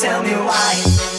Tell me why.